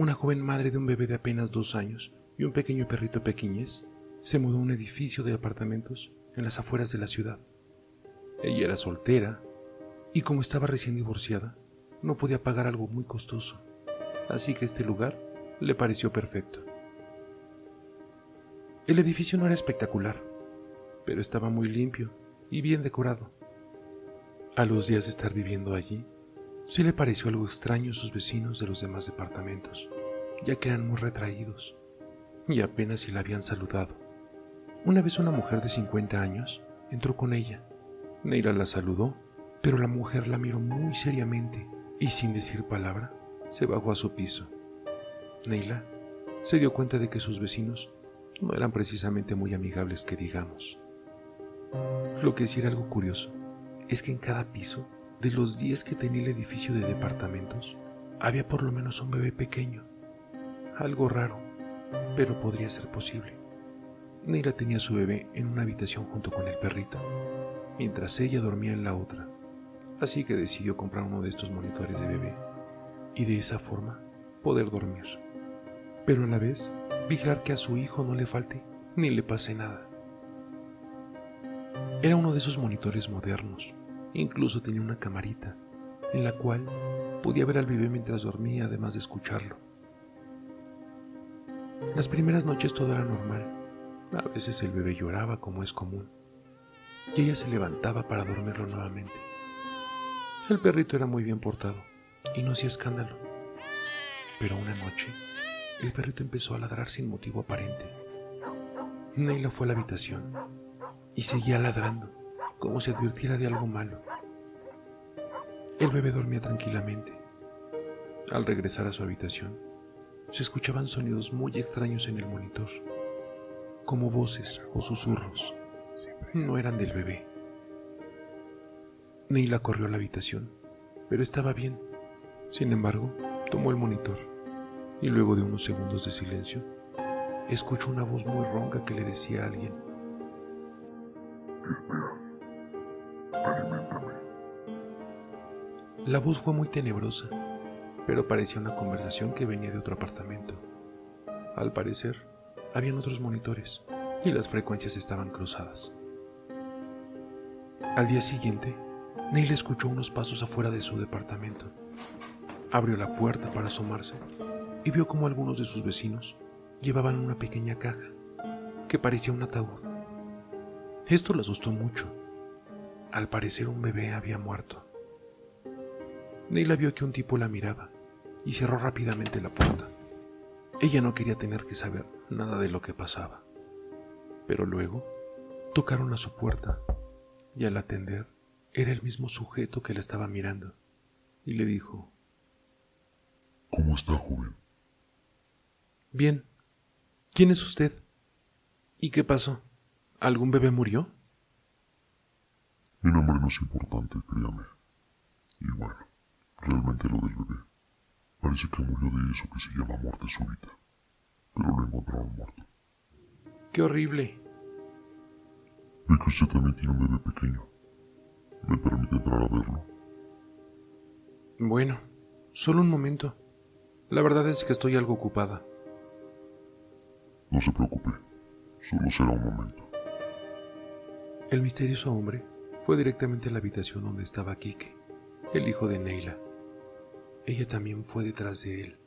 Una joven madre de un bebé de apenas dos años y un pequeño perrito pequeñez, se mudó a un edificio de apartamentos en las afueras de la ciudad. Ella era soltera y como estaba recién divorciada, no podía pagar algo muy costoso, así que este lugar le pareció perfecto. El edificio no era espectacular, pero estaba muy limpio y bien decorado. A los días de estar viviendo allí, se le pareció algo extraño a sus vecinos de los demás departamentos, ya que eran muy retraídos y apenas si la habían saludado. Una vez una mujer de 50 años entró con ella. Neira la saludó, pero la mujer la miró muy seriamente y sin decir palabra se bajó a su piso. Neila se dio cuenta de que sus vecinos no eran precisamente muy amigables que digamos. Lo que sí era algo curioso es que en cada piso de los 10 que tenía el edificio de departamentos había por lo menos un bebé pequeño. Algo raro, pero podría ser posible. Neira tenía a su bebé en una habitación junto con el perrito, mientras ella dormía en la otra así que decidió comprar uno de estos monitores de bebé y de esa forma poder dormir. Pero a la vez vigilar que a su hijo no le falte ni le pase nada. Era uno de esos monitores modernos, incluso tenía una camarita en la cual podía ver al bebé mientras dormía además de escucharlo. Las primeras noches todo era normal. A veces el bebé lloraba como es común y ella se levantaba para dormirlo nuevamente. El perrito era muy bien portado y no hacía escándalo. Pero una noche, el perrito empezó a ladrar sin motivo aparente. Neila fue a la habitación y seguía ladrando, como si advirtiera de algo malo. El bebé dormía tranquilamente. Al regresar a su habitación, se escuchaban sonidos muy extraños en el monitor, como voces o susurros. No eran del bebé. Neila corrió a la habitación, pero estaba bien. Sin embargo, tomó el monitor y luego de unos segundos de silencio, escuchó una voz muy ronca que le decía a alguien. La voz fue muy tenebrosa, pero parecía una conversación que venía de otro apartamento. Al parecer, habían otros monitores y las frecuencias estaban cruzadas. Al día siguiente, Neil escuchó unos pasos afuera de su departamento. Abrió la puerta para asomarse y vio como algunos de sus vecinos llevaban una pequeña caja que parecía un ataúd. Esto le asustó mucho. Al parecer un bebé había muerto. Neila vio que un tipo la miraba y cerró rápidamente la puerta. Ella no quería tener que saber nada de lo que pasaba. Pero luego tocaron a su puerta y al atender era el mismo sujeto que la estaba mirando y le dijo, ¿Cómo está, joven? Bien. ¿Quién es usted? ¿Y qué pasó? ¿Algún bebé murió? Mi nombre no es importante, créame. Y bueno, realmente lo del bebé. Parece que murió de eso que se llama muerte súbita. Pero lo encontraron muerto. ¡Qué horrible! Ve que usted también tiene un bebé pequeño. ¿Me permite entrar a verlo? Bueno, solo un momento. La verdad es que estoy algo ocupada. No se preocupe, solo será un momento. El misterioso hombre fue directamente a la habitación donde estaba Kike, el hijo de Neila. Ella también fue detrás de él.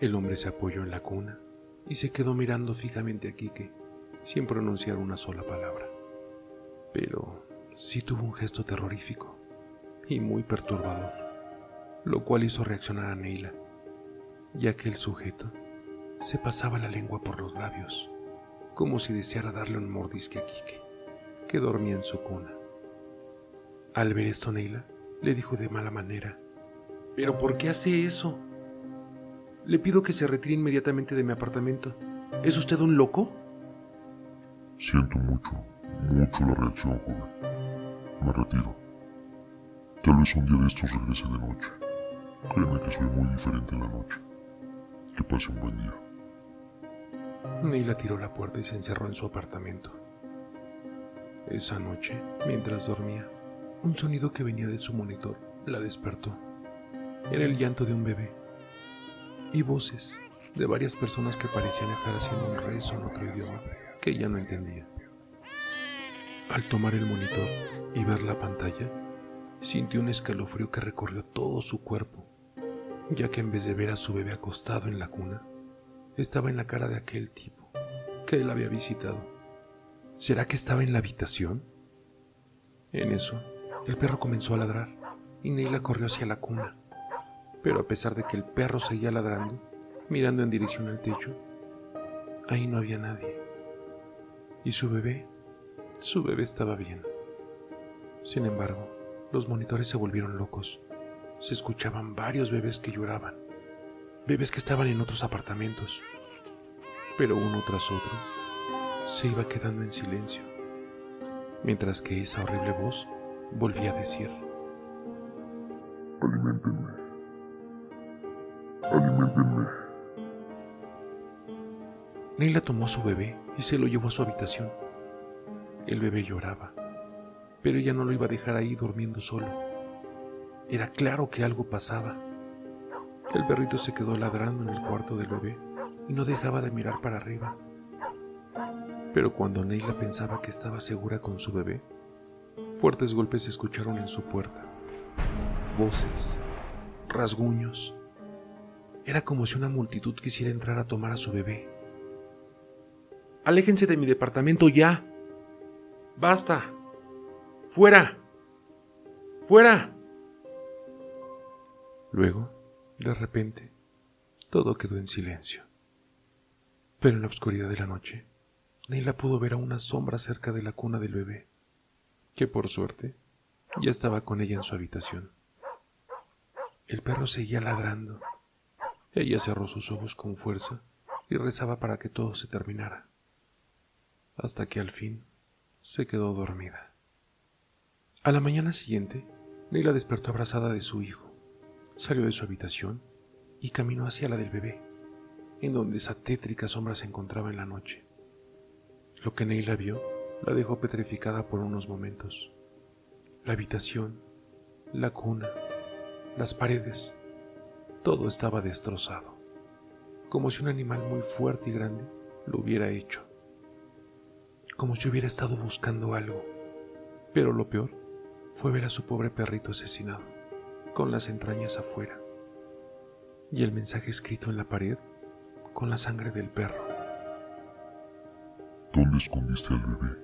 El hombre se apoyó en la cuna y se quedó mirando fijamente a Kike, sin pronunciar una sola palabra. Pero sí tuvo un gesto terrorífico y muy perturbador, lo cual hizo reaccionar a Neila, ya que el sujeto se pasaba la lengua por los labios, como si deseara darle un mordisque a Kike, que dormía en su cuna. Al ver esto, Neila le dijo de mala manera, ¿Pero por qué hace eso? Le pido que se retire inmediatamente de mi apartamento. ¿Es usted un loco? Siento mucho, mucho la reacción, joven. Me retiro. Tal vez un día de estos regrese de noche. Créeme que soy muy diferente en la noche. Que pase un buen día. Neila tiró la puerta y se encerró en su apartamento. Esa noche, mientras dormía, un sonido que venía de su monitor la despertó. Era el llanto de un bebé y voces de varias personas que parecían estar haciendo un rezo en otro idioma que ella no entendía. Al tomar el monitor y ver la pantalla, sintió un escalofrío que recorrió todo su cuerpo, ya que en vez de ver a su bebé acostado en la cuna, estaba en la cara de aquel tipo que él había visitado. ¿Será que estaba en la habitación? En eso, el perro comenzó a ladrar y Neila corrió hacia la cuna. Pero a pesar de que el perro seguía ladrando, mirando en dirección al techo, ahí no había nadie. ¿Y su bebé? Su bebé estaba bien. Sin embargo, los monitores se volvieron locos. Se escuchaban varios bebés que lloraban. Bebés que estaban en otros apartamentos. Pero uno tras otro se iba quedando en silencio. Mientras que esa horrible voz volvía a decir. Neila tomó a su bebé y se lo llevó a su habitación. El bebé lloraba, pero ella no lo iba a dejar ahí durmiendo solo. Era claro que algo pasaba. El perrito se quedó ladrando en el cuarto del bebé y no dejaba de mirar para arriba. Pero cuando Neila pensaba que estaba segura con su bebé, fuertes golpes se escucharon en su puerta. Voces, rasguños. Era como si una multitud quisiera entrar a tomar a su bebé. Aléjense de mi departamento ya. Basta. Fuera. Fuera. Luego, de repente, todo quedó en silencio. Pero en la oscuridad de la noche, Neila pudo ver a una sombra cerca de la cuna del bebé, que por suerte ya estaba con ella en su habitación. El perro seguía ladrando. Ella cerró sus ojos con fuerza y rezaba para que todo se terminara hasta que al fin se quedó dormida. A la mañana siguiente, Neila despertó abrazada de su hijo, salió de su habitación y caminó hacia la del bebé, en donde esa tétrica sombra se encontraba en la noche. Lo que Neila vio la dejó petrificada por unos momentos. La habitación, la cuna, las paredes, todo estaba destrozado, como si un animal muy fuerte y grande lo hubiera hecho como si hubiera estado buscando algo. Pero lo peor fue ver a su pobre perrito asesinado, con las entrañas afuera, y el mensaje escrito en la pared con la sangre del perro. ¿Dónde escondiste al bebé?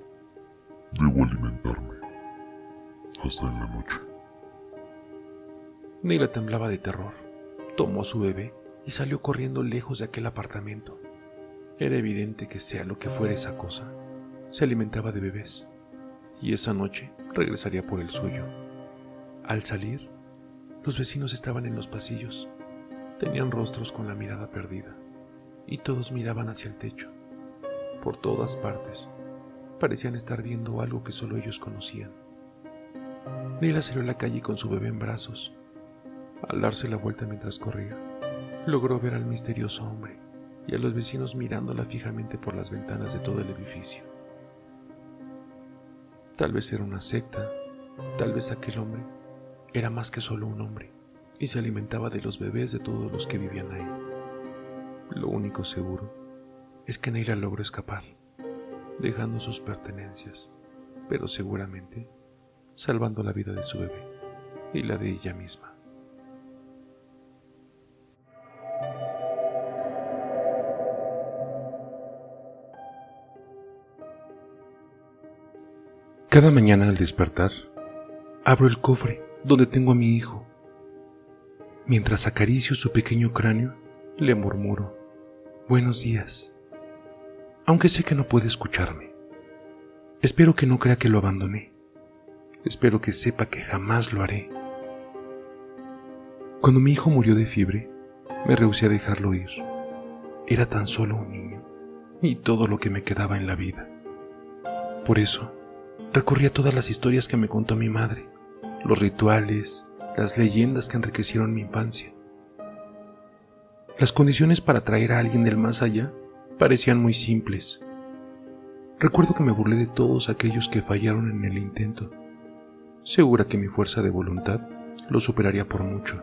Debo alimentarme. Hasta en la noche. Neila temblaba de terror. Tomó a su bebé y salió corriendo lejos de aquel apartamento. Era evidente que sea lo que fuera esa cosa, se alimentaba de bebés y esa noche regresaría por el suyo. Al salir, los vecinos estaban en los pasillos. Tenían rostros con la mirada perdida y todos miraban hacia el techo. Por todas partes parecían estar viendo algo que solo ellos conocían. Nila salió a la calle con su bebé en brazos. Al darse la vuelta mientras corría, logró ver al misterioso hombre y a los vecinos mirándola fijamente por las ventanas de todo el edificio. Tal vez era una secta, tal vez aquel hombre era más que solo un hombre y se alimentaba de los bebés de todos los que vivían ahí. Lo único seguro es que Neila logró escapar, dejando sus pertenencias, pero seguramente salvando la vida de su bebé y la de ella misma. Cada mañana al despertar, abro el cofre donde tengo a mi hijo. Mientras acaricio su pequeño cráneo, le murmuro, Buenos días. Aunque sé que no puede escucharme. Espero que no crea que lo abandoné. Espero que sepa que jamás lo haré. Cuando mi hijo murió de fiebre, me rehusé a dejarlo ir. Era tan solo un niño y todo lo que me quedaba en la vida. Por eso, recurrí a todas las historias que me contó mi madre, los rituales, las leyendas que enriquecieron mi infancia. Las condiciones para traer a alguien del más allá parecían muy simples. Recuerdo que me burlé de todos aquellos que fallaron en el intento, segura que mi fuerza de voluntad lo superaría por mucho.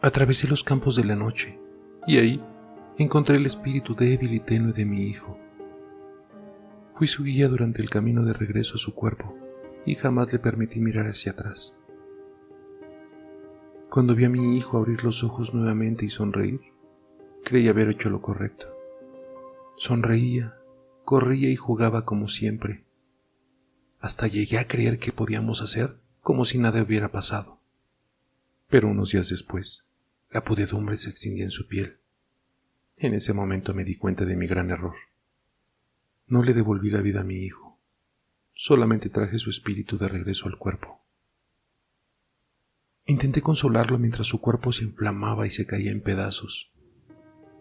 Atravesé los campos de la noche y ahí encontré el espíritu débil y tenue de mi hijo. Fui su guía durante el camino de regreso a su cuerpo y jamás le permití mirar hacia atrás. Cuando vi a mi hijo abrir los ojos nuevamente y sonreír, creí haber hecho lo correcto. Sonreía, corría y jugaba como siempre. Hasta llegué a creer que podíamos hacer como si nada hubiera pasado. Pero unos días después, la pudedumbre se extendía en su piel. En ese momento me di cuenta de mi gran error. No le devolví la vida a mi hijo, solamente traje su espíritu de regreso al cuerpo. Intenté consolarlo mientras su cuerpo se inflamaba y se caía en pedazos.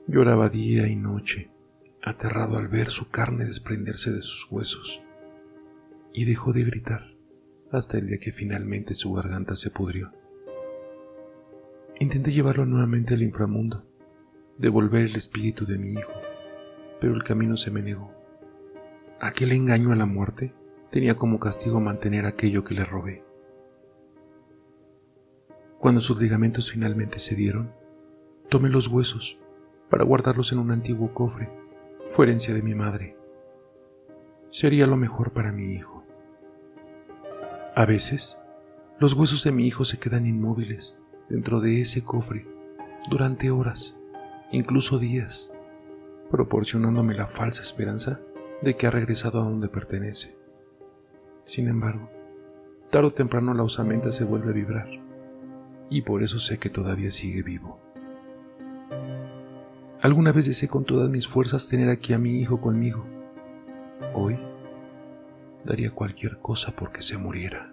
Lloraba día y noche, aterrado al ver su carne desprenderse de sus huesos, y dejó de gritar hasta el día que finalmente su garganta se pudrió. Intenté llevarlo nuevamente al inframundo, devolver el espíritu de mi hijo, pero el camino se me negó. Aquel engaño a la muerte tenía como castigo mantener aquello que le robé. Cuando sus ligamentos finalmente cedieron, tomé los huesos para guardarlos en un antiguo cofre. Fue herencia de mi madre. Sería lo mejor para mi hijo. A veces, los huesos de mi hijo se quedan inmóviles dentro de ese cofre durante horas, incluso días, proporcionándome la falsa esperanza de que ha regresado a donde pertenece. Sin embargo, tarde o temprano la osamenta se vuelve a vibrar, y por eso sé que todavía sigue vivo. Alguna vez deseé con todas mis fuerzas tener aquí a mi hijo conmigo. Hoy daría cualquier cosa porque se muriera.